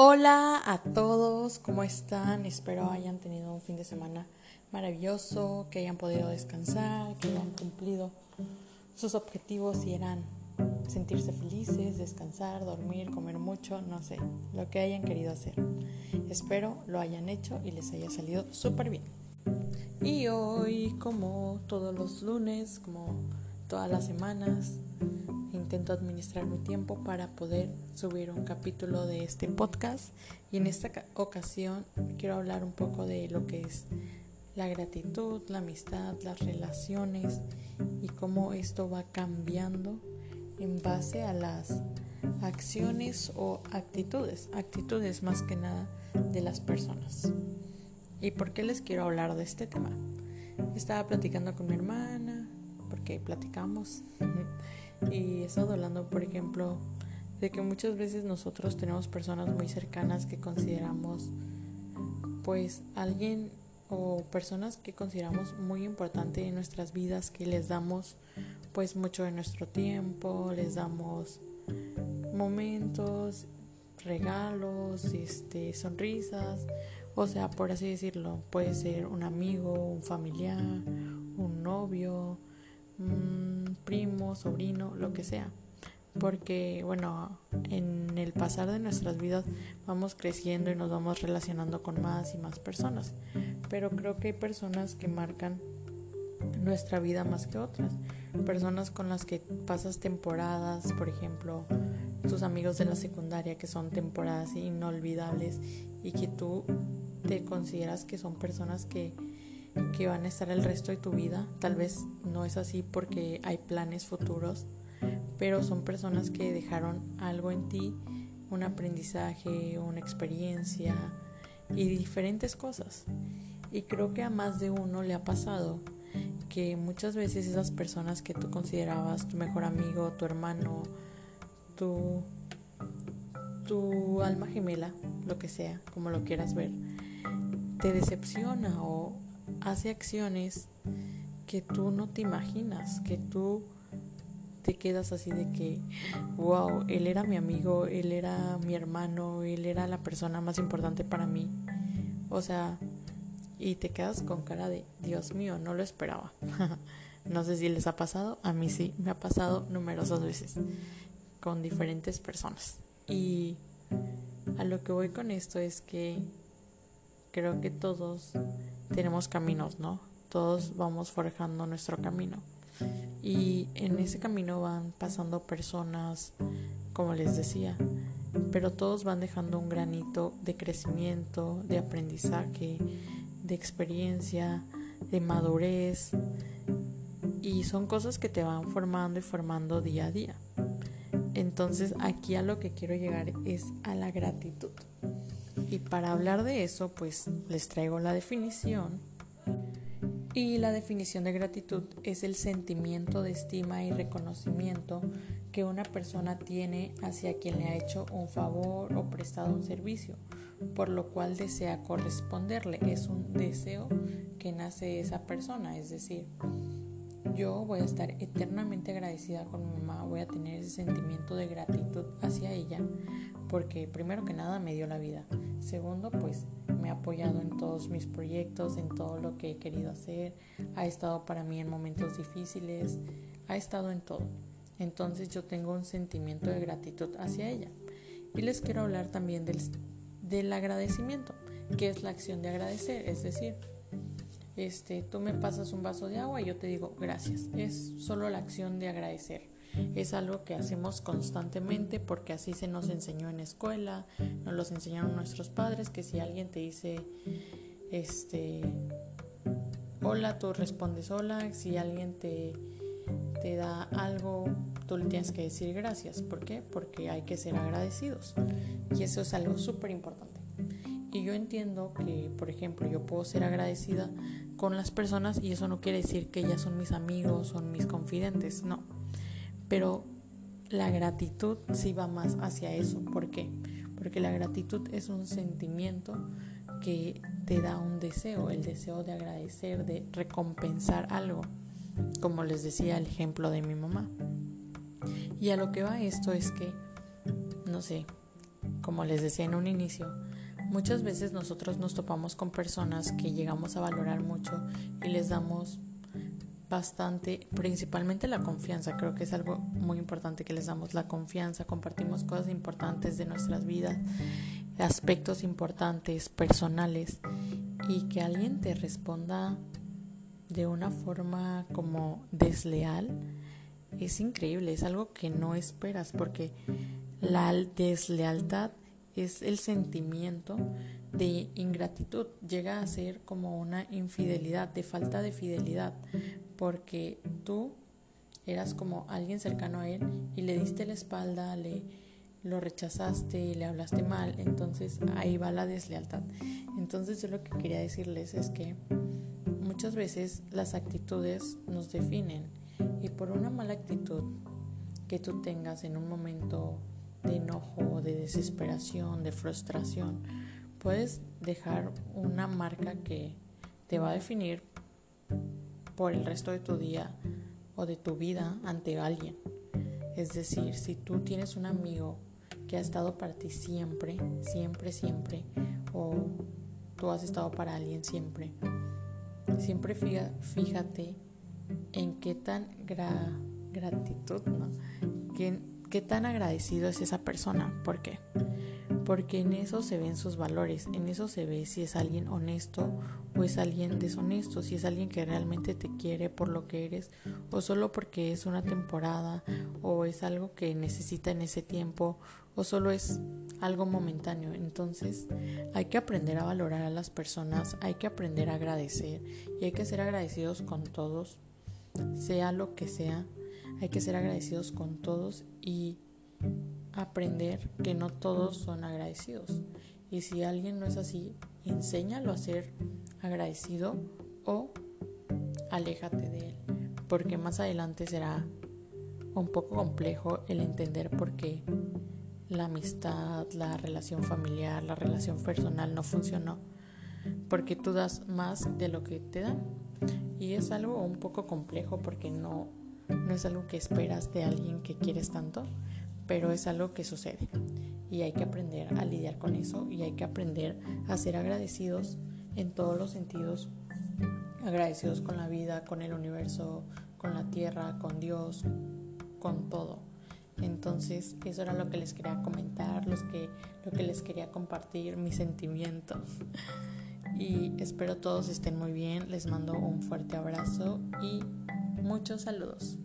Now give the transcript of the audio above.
Hola a todos, ¿cómo están? Espero hayan tenido un fin de semana maravilloso, que hayan podido descansar, que hayan cumplido sus objetivos y eran sentirse felices, descansar, dormir, comer mucho, no sé, lo que hayan querido hacer. Espero lo hayan hecho y les haya salido súper bien. Y hoy, como todos los lunes, como todas las semanas, intento administrar mi tiempo para poder subir un capítulo de este podcast y en esta ocasión quiero hablar un poco de lo que es la gratitud, la amistad, las relaciones y cómo esto va cambiando en base a las acciones o actitudes, actitudes más que nada de las personas. ¿Y por qué les quiero hablar de este tema? Estaba platicando con mi hermana, porque platicamos Y he hablando, por ejemplo, de que muchas veces nosotros tenemos personas muy cercanas que consideramos, pues, alguien o personas que consideramos muy importante en nuestras vidas, que les damos, pues, mucho de nuestro tiempo, les damos momentos, regalos, este, sonrisas, o sea, por así decirlo, puede ser un amigo, un familiar, un novio, sobrino, lo que sea. Porque, bueno, en el pasar de nuestras vidas vamos creciendo y nos vamos relacionando con más y más personas. Pero creo que hay personas que marcan nuestra vida más que otras. Personas con las que pasas temporadas, por ejemplo, tus amigos de la secundaria que son temporadas inolvidables y que tú te consideras que son personas que que van a estar el resto de tu vida. Tal vez no es así porque hay planes futuros, pero son personas que dejaron algo en ti, un aprendizaje, una experiencia y diferentes cosas. Y creo que a más de uno le ha pasado que muchas veces esas personas que tú considerabas tu mejor amigo, tu hermano, tu, tu alma gemela, lo que sea, como lo quieras ver, te decepciona o, hace acciones que tú no te imaginas, que tú te quedas así de que, wow, él era mi amigo, él era mi hermano, él era la persona más importante para mí. O sea, y te quedas con cara de, Dios mío, no lo esperaba. no sé si les ha pasado, a mí sí, me ha pasado numerosas veces con diferentes personas. Y a lo que voy con esto es que creo que todos tenemos caminos, ¿no? Todos vamos forjando nuestro camino. Y en ese camino van pasando personas, como les decía, pero todos van dejando un granito de crecimiento, de aprendizaje, de experiencia, de madurez. Y son cosas que te van formando y formando día a día. Entonces aquí a lo que quiero llegar es a la gratitud. Y para hablar de eso, pues les traigo la definición. Y la definición de gratitud es el sentimiento de estima y reconocimiento que una persona tiene hacia quien le ha hecho un favor o prestado un servicio, por lo cual desea corresponderle. Es un deseo que nace de esa persona, es decir, yo voy a estar eternamente agradecida con mi mamá, voy a tener ese sentimiento de gratitud hacia ella, porque primero que nada me dio la vida, segundo pues me ha apoyado en todos mis proyectos, en todo lo que he querido hacer, ha estado para mí en momentos difíciles, ha estado en todo. Entonces yo tengo un sentimiento de gratitud hacia ella. Y les quiero hablar también del, del agradecimiento, que es la acción de agradecer, es decir, este, tú me pasas un vaso de agua y yo te digo gracias. Es solo la acción de agradecer. Es algo que hacemos constantemente porque así se nos enseñó en la escuela, nos los enseñaron nuestros padres, que si alguien te dice, este, hola, tú respondes hola, si alguien te, te da algo, tú le tienes que decir gracias. ¿Por qué? Porque hay que ser agradecidos. Y eso es algo súper importante. Y yo entiendo que, por ejemplo, yo puedo ser agradecida con las personas y eso no quiere decir que ellas son mis amigos, son mis confidentes, no. Pero la gratitud sí va más hacia eso. ¿Por qué? Porque la gratitud es un sentimiento que te da un deseo, el deseo de agradecer, de recompensar algo, como les decía el ejemplo de mi mamá. Y a lo que va esto es que, no sé, como les decía en un inicio, muchas veces nosotros nos topamos con personas que llegamos a valorar mucho y les damos bastante, principalmente la confianza, creo que es algo muy importante que les damos la confianza, compartimos cosas importantes de nuestras vidas, aspectos importantes, personales, y que alguien te responda de una forma como desleal, es increíble, es algo que no esperas, porque la deslealtad es el sentimiento de ingratitud, llega a ser como una infidelidad, de falta de fidelidad, porque tú eras como alguien cercano a él y le diste la espalda, le lo rechazaste, le hablaste mal, entonces ahí va la deslealtad. Entonces yo lo que quería decirles es que muchas veces las actitudes nos definen y por una mala actitud que tú tengas en un momento de enojo, de desesperación, de frustración, puedes dejar una marca que te va a definir por el resto de tu día o de tu vida ante alguien. Es decir, si tú tienes un amigo que ha estado para ti siempre, siempre, siempre, o tú has estado para alguien siempre, siempre fíjate en qué tan gratitud, ¿no? ¿Qué, qué tan agradecido es esa persona. ¿Por qué? porque en eso se ven sus valores, en eso se ve si es alguien honesto o es alguien deshonesto, si es alguien que realmente te quiere por lo que eres o solo porque es una temporada o es algo que necesita en ese tiempo o solo es algo momentáneo. Entonces hay que aprender a valorar a las personas, hay que aprender a agradecer y hay que ser agradecidos con todos, sea lo que sea, hay que ser agradecidos con todos y aprender que no todos son agradecidos. Y si alguien no es así, enséñalo a ser agradecido o aléjate de él, porque más adelante será un poco complejo el entender por qué la amistad, la relación familiar, la relación personal no funcionó, porque tú das más de lo que te dan. Y es algo un poco complejo porque no, no es algo que esperas de alguien que quieres tanto pero es algo que sucede y hay que aprender a lidiar con eso y hay que aprender a ser agradecidos en todos los sentidos, agradecidos con la vida, con el universo, con la tierra, con Dios, con todo. Entonces, eso era lo que les quería comentar, los que, lo que les quería compartir, mis sentimientos. Y espero todos estén muy bien. Les mando un fuerte abrazo y muchos saludos.